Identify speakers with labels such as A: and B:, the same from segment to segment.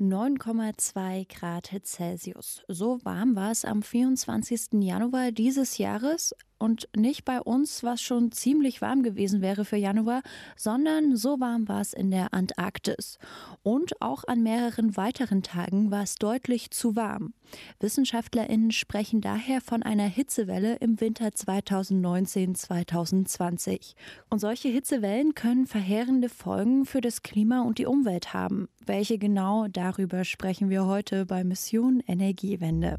A: 9,2 Grad Celsius. So warm war es am 24. Januar dieses Jahres und nicht bei uns, was schon ziemlich warm gewesen wäre für Januar, sondern so warm war es in der Antarktis. Und auch an mehreren weiteren Tagen war es deutlich zu warm. WissenschaftlerInnen sprechen daher von einer Hitzewelle im Winter 2019-2020. Und solche Hitzewellen können verheerende Folgen für das Klima und die Umwelt haben. Welche genau, darüber sprechen wir heute bei Mission Energiewende.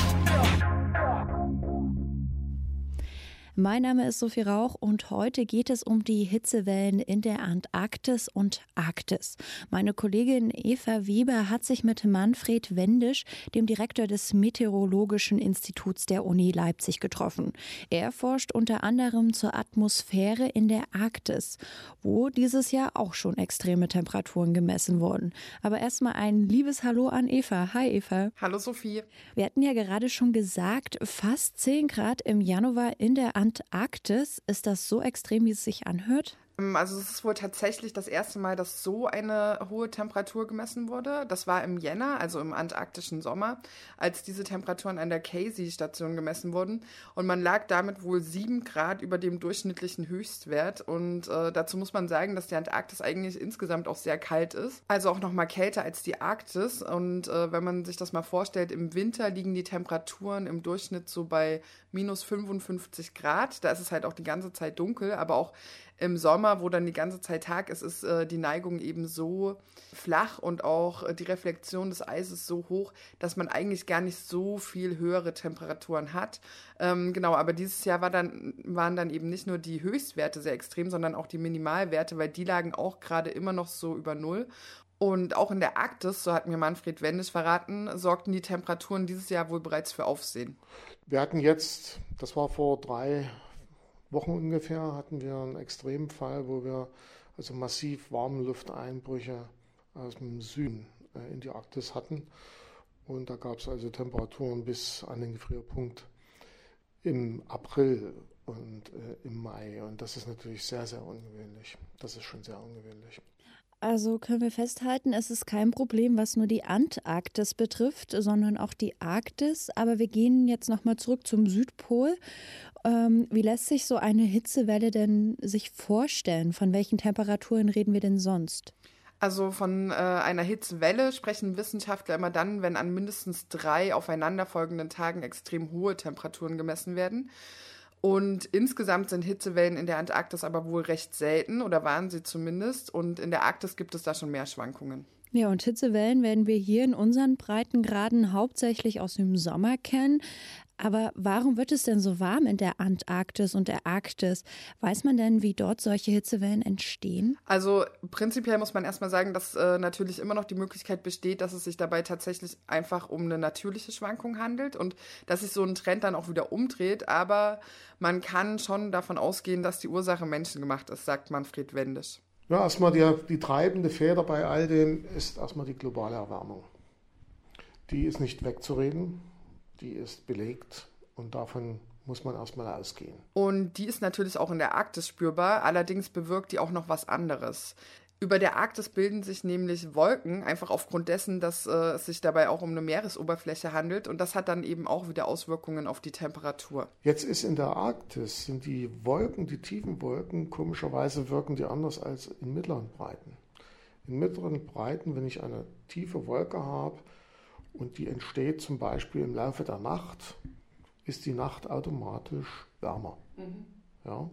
A: Mein Name ist Sophie Rauch und heute geht es um die Hitzewellen in der Antarktis und Arktis. Meine Kollegin Eva Weber hat sich mit Manfred Wendisch, dem Direktor des Meteorologischen Instituts der Uni Leipzig, getroffen. Er forscht unter anderem zur Atmosphäre in der Arktis, wo dieses Jahr auch schon extreme Temperaturen gemessen wurden. Aber erstmal ein liebes Hallo an Eva. Hi Eva.
B: Hallo Sophie.
A: Wir hatten ja gerade schon gesagt, fast 10 Grad im Januar in der Antarktis. Ist das so extrem, wie es sich anhört?
B: Ähm, also es ist wohl tatsächlich das erste Mal, dass so eine hohe Temperatur gemessen wurde. Das war im Jänner, also im antarktischen Sommer, als diese Temperaturen an der Casey-Station gemessen wurden. Und man lag damit wohl sieben Grad über dem durchschnittlichen Höchstwert. Und äh, dazu muss man sagen, dass die Antarktis eigentlich insgesamt auch sehr kalt ist. Also auch noch mal kälter als die Arktis. Und äh, wenn man sich das mal vorstellt, im Winter liegen die Temperaturen im Durchschnitt so bei minus 55 Grad. Da ist es halt auch die ganze Zeit dunkel, aber auch im Sommer, wo dann die ganze Zeit Tag ist, ist äh, die Neigung eben so flach und auch äh, die Reflexion des Eises so hoch, dass man eigentlich gar nicht so viel höhere Temperaturen hat. Ähm, genau, aber dieses Jahr war dann, waren dann eben nicht nur die Höchstwerte sehr extrem, sondern auch die Minimalwerte, weil die lagen auch gerade immer noch so über Null. Und auch in der Arktis, so hat mir Manfred Wendisch verraten, sorgten die Temperaturen dieses Jahr wohl bereits für Aufsehen.
C: Wir hatten jetzt, das war vor drei Wochen ungefähr, hatten wir einen Extremfall, wo wir also massiv warme Lufteinbrüche aus dem Süden äh, in die Arktis hatten. Und da gab es also Temperaturen bis an den Gefrierpunkt im April und äh, im Mai. Und das ist natürlich sehr, sehr ungewöhnlich. Das ist schon sehr ungewöhnlich.
A: Also können wir festhalten, es ist kein Problem, was nur die Antarktis betrifft, sondern auch die Arktis. Aber wir gehen jetzt nochmal zurück zum Südpol. Ähm, wie lässt sich so eine Hitzewelle denn sich vorstellen? Von welchen Temperaturen reden wir denn sonst?
B: Also von äh, einer Hitzewelle sprechen Wissenschaftler immer dann, wenn an mindestens drei aufeinanderfolgenden Tagen extrem hohe Temperaturen gemessen werden. Und insgesamt sind Hitzewellen in der Antarktis aber wohl recht selten oder waren sie zumindest. Und in der Arktis gibt es da schon mehr Schwankungen.
A: Ja, und Hitzewellen werden wir hier in unseren Breitengraden hauptsächlich aus dem Sommer kennen. Aber warum wird es denn so warm in der Antarktis und der Arktis? Weiß man denn, wie dort solche Hitzewellen entstehen?
B: Also prinzipiell muss man erstmal sagen, dass äh, natürlich immer noch die Möglichkeit besteht, dass es sich dabei tatsächlich einfach um eine natürliche Schwankung handelt und dass sich so ein Trend dann auch wieder umdreht. Aber man kann schon davon ausgehen, dass die Ursache menschengemacht ist, sagt Manfred Wendisch.
C: Ja, erstmal die, die treibende Feder bei all dem ist erstmal die globale Erwärmung. Die ist nicht wegzureden die ist belegt und davon muss man erstmal ausgehen.
B: Und die ist natürlich auch in der Arktis spürbar, allerdings bewirkt die auch noch was anderes. Über der Arktis bilden sich nämlich Wolken, einfach aufgrund dessen, dass äh, es sich dabei auch um eine Meeresoberfläche handelt. Und das hat dann eben auch wieder Auswirkungen auf die Temperatur.
C: Jetzt ist in der Arktis, sind die Wolken, die tiefen Wolken, komischerweise wirken die anders als in mittleren Breiten. In mittleren Breiten, wenn ich eine tiefe Wolke habe, und die entsteht zum Beispiel im Laufe der Nacht, ist die Nacht automatisch wärmer. Mhm. Ja.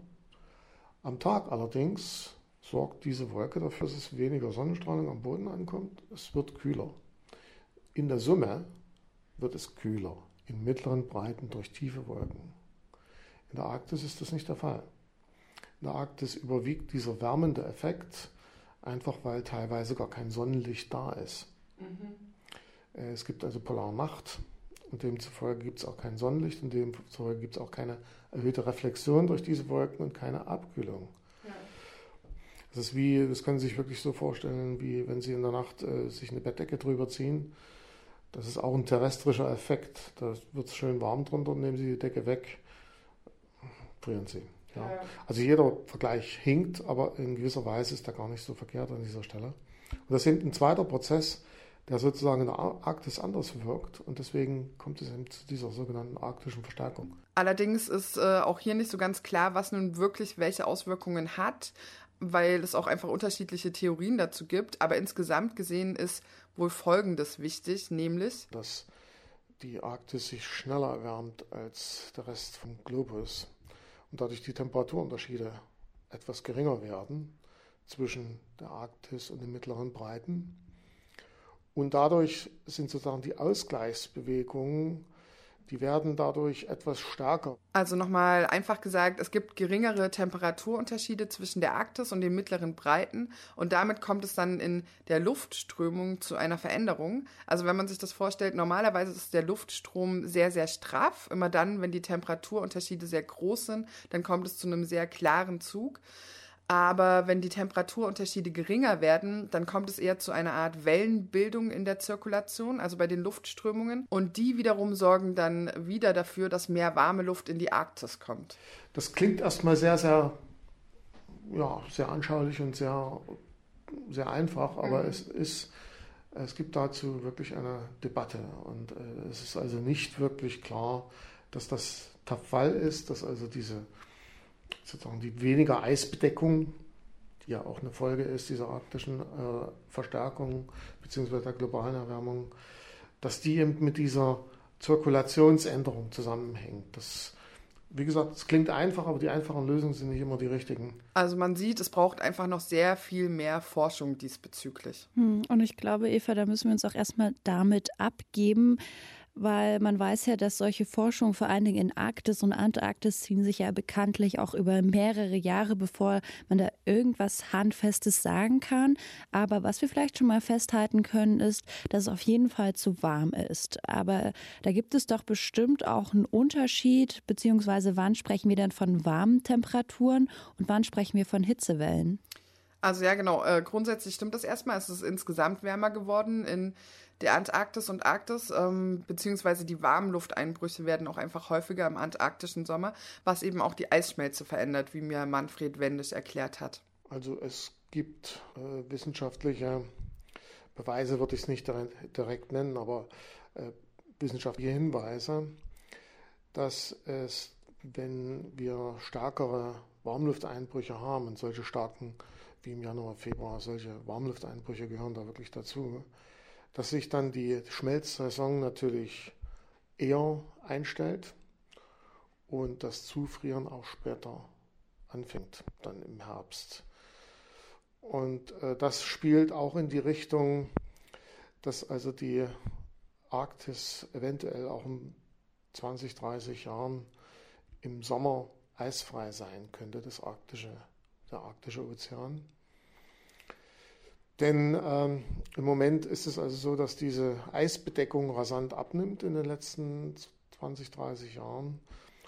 C: Am Tag allerdings sorgt diese Wolke dafür, dass es weniger Sonnenstrahlung am Boden ankommt. Es wird kühler. In der Summe wird es kühler in mittleren Breiten durch tiefe Wolken. In der Arktis ist das nicht der Fall. In der Arktis überwiegt dieser wärmende Effekt, einfach weil teilweise gar kein Sonnenlicht da ist. Mhm. Äh, es gibt also Polarnacht und demzufolge gibt es auch kein Sonnenlicht und demzufolge gibt es auch keine erhöhte Reflexion durch diese Wolken und keine Abkühlung. Ja. Das ist wie, das können Sie sich wirklich so vorstellen, wie wenn Sie in der Nacht äh, sich eine Bettdecke drüber ziehen, Das ist auch ein terrestrischer Effekt. Da wird es schön warm drunter, nehmen Sie die Decke weg, frieren Sie. Ja. Ja. Also jeder Vergleich hinkt, aber in gewisser Weise ist er gar nicht so verkehrt an dieser Stelle. Und das ist ein zweiter Prozess, der sozusagen in der Arktis anders wirkt und deswegen kommt es eben zu dieser sogenannten arktischen Verstärkung.
B: Allerdings ist äh, auch hier nicht so ganz klar, was nun wirklich welche Auswirkungen hat, weil es auch einfach unterschiedliche Theorien dazu gibt. Aber insgesamt gesehen ist wohl Folgendes wichtig, nämlich,
C: dass die Arktis sich schneller erwärmt als der Rest vom Globus und dadurch die Temperaturunterschiede etwas geringer werden zwischen der Arktis und den mittleren Breiten. Und dadurch sind sozusagen die Ausgleichsbewegungen die werden dadurch etwas stärker.
B: Also nochmal einfach gesagt, es gibt geringere Temperaturunterschiede zwischen der Arktis und den mittleren Breiten und damit kommt es dann in der Luftströmung zu einer Veränderung. Also wenn man sich das vorstellt, normalerweise ist der Luftstrom sehr, sehr straff. Immer dann, wenn die Temperaturunterschiede sehr groß sind, dann kommt es zu einem sehr klaren Zug. Aber wenn die Temperaturunterschiede geringer werden, dann kommt es eher zu einer Art Wellenbildung in der Zirkulation, also bei den Luftströmungen. Und die wiederum sorgen dann wieder dafür, dass mehr warme Luft in die Arktis kommt.
C: Das klingt erstmal sehr, sehr, ja, sehr anschaulich und sehr, sehr einfach, aber mhm. es ist. Es gibt dazu wirklich eine Debatte und äh, es ist also nicht wirklich klar, dass das der Fall ist, dass also diese sozusagen die weniger Eisbedeckung, die ja auch eine Folge ist dieser arktischen äh, Verstärkung bzw. der globalen Erwärmung, dass die eben mit dieser Zirkulationsänderung zusammenhängt. Das, wie gesagt, es klingt einfach, aber die einfachen Lösungen sind nicht immer die richtigen.
B: Also man sieht, es braucht einfach noch sehr viel mehr Forschung diesbezüglich.
A: Hm, und ich glaube, Eva, da müssen wir uns auch erstmal damit abgeben weil man weiß ja, dass solche Forschungen vor allen Dingen in Arktis und Antarktis ziehen sich ja bekanntlich auch über mehrere Jahre, bevor man da irgendwas Handfestes sagen kann. Aber was wir vielleicht schon mal festhalten können, ist, dass es auf jeden Fall zu warm ist. Aber da gibt es doch bestimmt auch einen Unterschied, beziehungsweise wann sprechen wir denn von warmen Temperaturen und wann sprechen wir von Hitzewellen?
B: Also ja, genau. Äh, grundsätzlich stimmt das erstmal. Es ist insgesamt wärmer geworden in der Antarktis und Arktis, ähm, beziehungsweise die Warmlufteinbrüche werden auch einfach häufiger im antarktischen Sommer, was eben auch die Eisschmelze verändert, wie mir Manfred Wendisch erklärt hat.
C: Also es gibt äh, wissenschaftliche Beweise, würde ich es nicht direkt nennen, aber äh, wissenschaftliche Hinweise, dass es, wenn wir stärkere Warmlufteinbrüche haben und solche starken wie im Januar, Februar, solche Warmlufteinbrüche gehören da wirklich dazu, dass sich dann die Schmelzsaison natürlich eher einstellt und das Zufrieren auch später anfängt, dann im Herbst. Und äh, das spielt auch in die Richtung, dass also die Arktis eventuell auch in 20, 30 Jahren im Sommer eisfrei sein könnte, das arktische, der arktische Ozean. Denn ähm, im Moment ist es also so, dass diese Eisbedeckung rasant abnimmt in den letzten 20, 30 Jahren.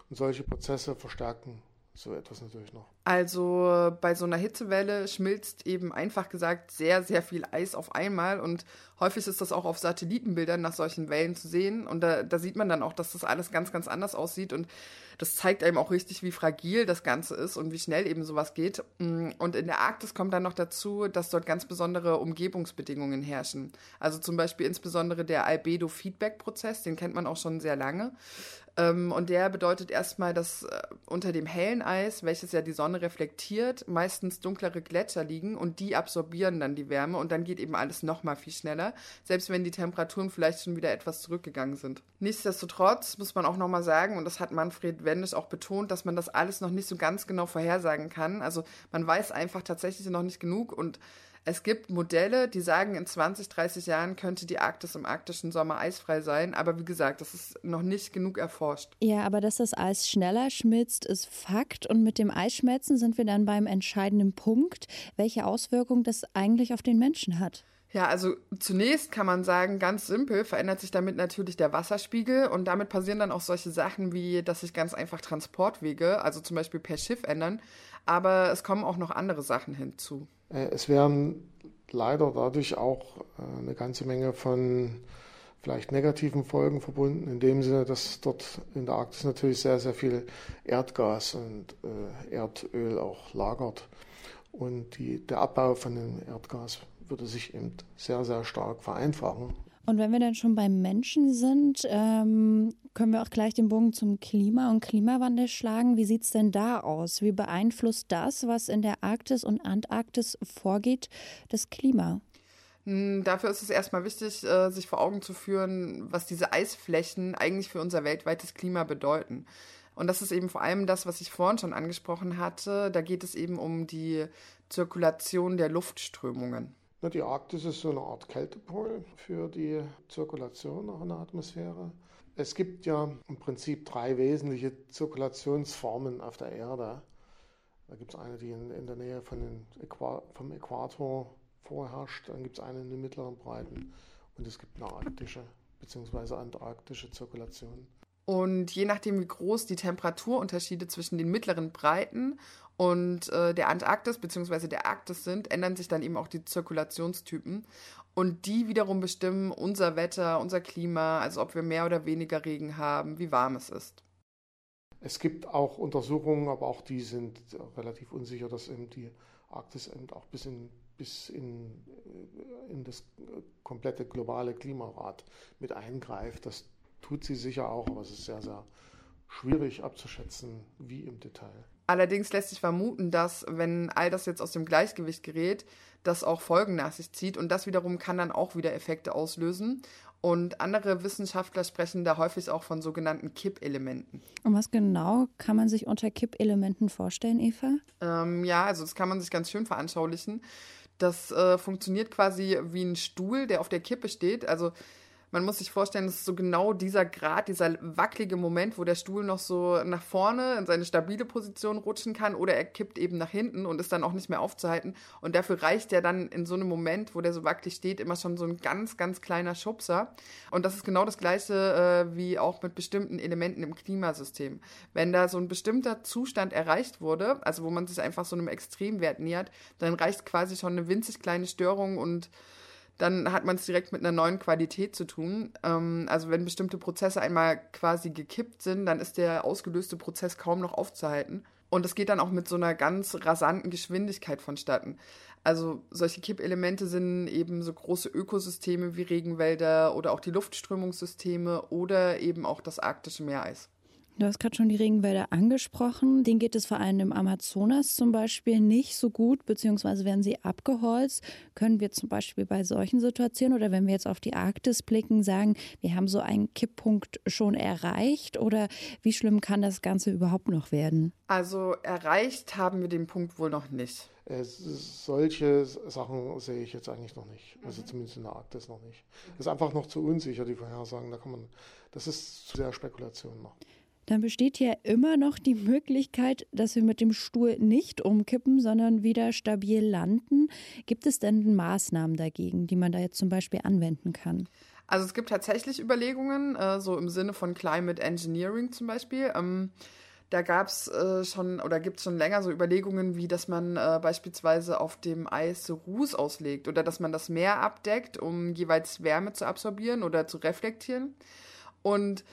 C: Und solche Prozesse verstärken so etwas natürlich noch.
B: Also bei so einer Hitzewelle schmilzt eben einfach gesagt sehr, sehr viel Eis auf einmal und häufig ist das auch auf Satellitenbildern nach solchen Wellen zu sehen und da, da sieht man dann auch, dass das alles ganz, ganz anders aussieht und das zeigt einem auch richtig, wie fragil das Ganze ist und wie schnell eben sowas geht. Und in der Arktis kommt dann noch dazu, dass dort ganz besondere Umgebungsbedingungen herrschen. Also zum Beispiel insbesondere der Albedo-Feedback-Prozess, den kennt man auch schon sehr lange. Ähm, und der bedeutet erstmal, dass äh, unter dem hellen Eis, welches ja die Sonne reflektiert, meistens dunklere Gletscher liegen und die absorbieren dann die Wärme und dann geht eben alles nochmal viel schneller, selbst wenn die Temperaturen vielleicht schon wieder etwas zurückgegangen sind. Nichtsdestotrotz muss man auch nochmal sagen, und das hat Manfred Wendisch auch betont, dass man das alles noch nicht so ganz genau vorhersagen kann. Also man weiß einfach tatsächlich noch nicht genug und es gibt Modelle, die sagen, in 20, 30 Jahren könnte die Arktis im arktischen Sommer eisfrei sein. Aber wie gesagt, das ist noch nicht genug erforscht.
A: Ja, aber dass das Eis schneller schmilzt, ist Fakt. Und mit dem Eisschmelzen sind wir dann beim entscheidenden Punkt, welche Auswirkungen das eigentlich auf den Menschen hat.
B: Ja, also zunächst kann man sagen, ganz simpel verändert sich damit natürlich der Wasserspiegel und damit passieren dann auch solche Sachen wie, dass sich ganz einfach Transportwege, also zum Beispiel per Schiff ändern. Aber es kommen auch noch andere Sachen hinzu.
C: Äh, es werden leider dadurch auch äh, eine ganze Menge von vielleicht negativen Folgen verbunden, in dem Sinne, dass dort in der Arktis natürlich sehr, sehr viel Erdgas und äh, Erdöl auch lagert. Und die, der Abbau von dem Erdgas würde sich eben sehr, sehr stark vereinfachen.
A: Und wenn wir dann schon beim Menschen sind, ähm, können wir auch gleich den Bogen zum Klima und Klimawandel schlagen. Wie sieht es denn da aus? Wie beeinflusst das, was in der Arktis und Antarktis vorgeht, das Klima?
B: Hm, dafür ist es erstmal wichtig, äh, sich vor Augen zu führen, was diese Eisflächen eigentlich für unser weltweites Klima bedeuten. Und das ist eben vor allem das, was ich vorhin schon angesprochen hatte. Da geht es eben um die Zirkulation der Luftströmungen.
C: Na, die Arktis ist so eine Art Kältepol für die Zirkulation auch in der Atmosphäre. Es gibt ja im Prinzip drei wesentliche Zirkulationsformen auf der Erde. Da gibt es eine, die in, in der Nähe Äqua vom Äquator vorherrscht, dann gibt es eine in den mittleren Breiten und es gibt eine arktische bzw. antarktische Zirkulation.
B: Und je nachdem, wie groß die Temperaturunterschiede zwischen den mittleren Breiten und äh, der Antarktis bzw. der Arktis sind, ändern sich dann eben auch die Zirkulationstypen. Und die wiederum bestimmen unser Wetter, unser Klima, also ob wir mehr oder weniger Regen haben, wie warm es ist.
C: Es gibt auch Untersuchungen, aber auch die sind relativ unsicher, dass eben die Arktis eben auch bis in bis in, äh, in das komplette globale Klimarad mit eingreift. Das tut sie sicher auch, aber es ist sehr, sehr schwierig abzuschätzen, wie im Detail.
B: Allerdings lässt sich vermuten, dass, wenn all das jetzt aus dem Gleichgewicht gerät, das auch Folgen nach sich zieht und das wiederum kann dann auch wieder Effekte auslösen. Und andere Wissenschaftler sprechen da häufig auch von sogenannten Kippelementen.
A: Und was genau kann man sich unter Kippelementen vorstellen, Eva?
B: Ähm, ja, also das kann man sich ganz schön veranschaulichen. Das äh, funktioniert quasi wie ein Stuhl, der auf der Kippe steht. Also man muss sich vorstellen, das ist so genau dieser Grad, dieser wackelige Moment, wo der Stuhl noch so nach vorne in seine stabile Position rutschen kann oder er kippt eben nach hinten und ist dann auch nicht mehr aufzuhalten. Und dafür reicht ja dann in so einem Moment, wo der so wackelig steht, immer schon so ein ganz, ganz kleiner Schubser. Und das ist genau das Gleiche äh, wie auch mit bestimmten Elementen im Klimasystem. Wenn da so ein bestimmter Zustand erreicht wurde, also wo man sich einfach so einem Extremwert nähert, dann reicht quasi schon eine winzig kleine Störung und dann hat man es direkt mit einer neuen Qualität zu tun. Ähm, also wenn bestimmte Prozesse einmal quasi gekippt sind, dann ist der ausgelöste Prozess kaum noch aufzuhalten. Und es geht dann auch mit so einer ganz rasanten Geschwindigkeit vonstatten. Also solche Kippelemente sind eben so große Ökosysteme wie Regenwälder oder auch die Luftströmungssysteme oder eben auch das arktische Meereis.
A: Du hast gerade schon die Regenwälder angesprochen. Den geht es vor allem im Amazonas zum Beispiel nicht so gut, beziehungsweise werden sie abgeholzt. Können wir zum Beispiel bei solchen Situationen oder wenn wir jetzt auf die Arktis blicken, sagen, wir haben so einen Kipppunkt schon erreicht oder wie schlimm kann das Ganze überhaupt noch werden?
B: Also erreicht haben wir den Punkt wohl noch nicht.
C: solche Sachen sehe ich jetzt eigentlich noch nicht. Also zumindest in der Arktis noch nicht. Das ist einfach noch zu unsicher, die Vorhersagen. Da kann man, das ist zu sehr Spekulation noch
A: dann besteht ja immer noch die Möglichkeit, dass wir mit dem Stuhl nicht umkippen, sondern wieder stabil landen. Gibt es denn Maßnahmen dagegen, die man da jetzt zum Beispiel anwenden kann?
B: Also es gibt tatsächlich Überlegungen, äh, so im Sinne von Climate Engineering zum Beispiel. Ähm, da gab es äh, schon oder gibt es schon länger so Überlegungen, wie dass man äh, beispielsweise auf dem Eis Ruß auslegt oder dass man das Meer abdeckt, um jeweils Wärme zu absorbieren oder zu reflektieren. Und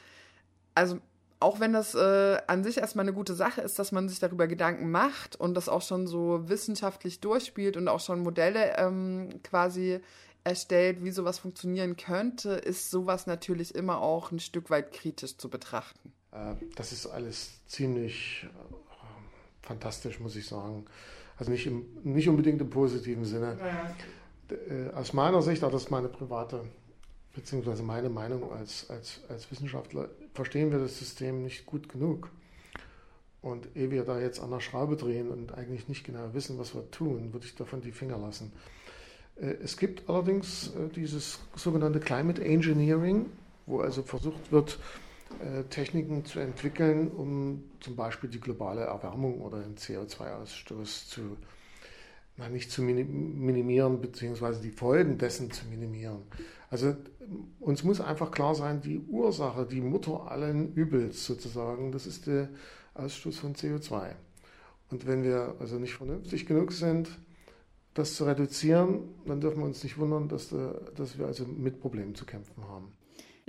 B: also auch wenn das äh, an sich erstmal eine gute Sache ist, dass man sich darüber Gedanken macht und das auch schon so wissenschaftlich durchspielt und auch schon Modelle ähm, quasi erstellt, wie sowas funktionieren könnte, ist sowas natürlich immer auch ein Stück weit kritisch zu betrachten.
C: Äh, das ist alles ziemlich äh, fantastisch, muss ich sagen. Also nicht, im, nicht unbedingt im positiven Sinne. Ja. Äh, aus meiner Sicht, auch das ist meine private beziehungsweise meine Meinung als, als, als Wissenschaftler, verstehen wir das System nicht gut genug. Und ehe wir da jetzt an der Schraube drehen und eigentlich nicht genau wissen, was wir tun, würde ich davon die Finger lassen. Äh, es gibt allerdings äh, dieses sogenannte Climate Engineering, wo also versucht wird, äh, Techniken zu entwickeln, um zum Beispiel die globale Erwärmung oder den CO2-Ausstoß zu na, nicht zu minimieren, beziehungsweise die Folgen dessen zu minimieren. Also uns muss einfach klar sein, die Ursache, die Mutter allen Übels sozusagen, das ist der Ausstoß von CO2. Und wenn wir also nicht vernünftig genug sind, das zu reduzieren, dann dürfen wir uns nicht wundern, dass, dass wir also mit Problemen zu kämpfen haben.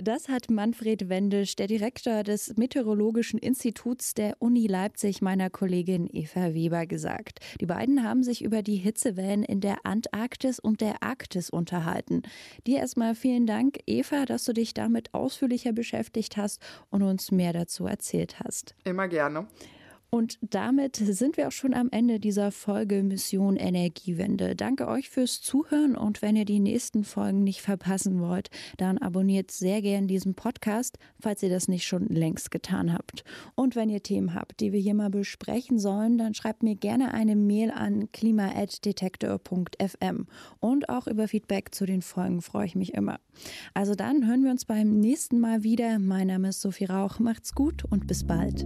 A: Das hat Manfred Wendisch, der Direktor des Meteorologischen Instituts der Uni Leipzig, meiner Kollegin Eva Weber gesagt. Die beiden haben sich über die Hitzewellen in der Antarktis und der Arktis unterhalten. Dir erstmal vielen Dank, Eva, dass du dich damit ausführlicher beschäftigt hast und uns mehr dazu erzählt hast.
B: Immer gerne.
A: Und damit sind wir auch schon am Ende dieser Folge Mission Energiewende. Danke euch fürs Zuhören und wenn ihr die nächsten Folgen nicht verpassen wollt, dann abonniert sehr gern diesen Podcast, falls ihr das nicht schon längst getan habt. Und wenn ihr Themen habt, die wir hier mal besprechen sollen, dann schreibt mir gerne eine Mail an klima@detektor.fm und auch über Feedback zu den Folgen freue ich mich immer. Also dann hören wir uns beim nächsten Mal wieder. Mein Name ist Sophie Rauch. Macht's gut und bis bald.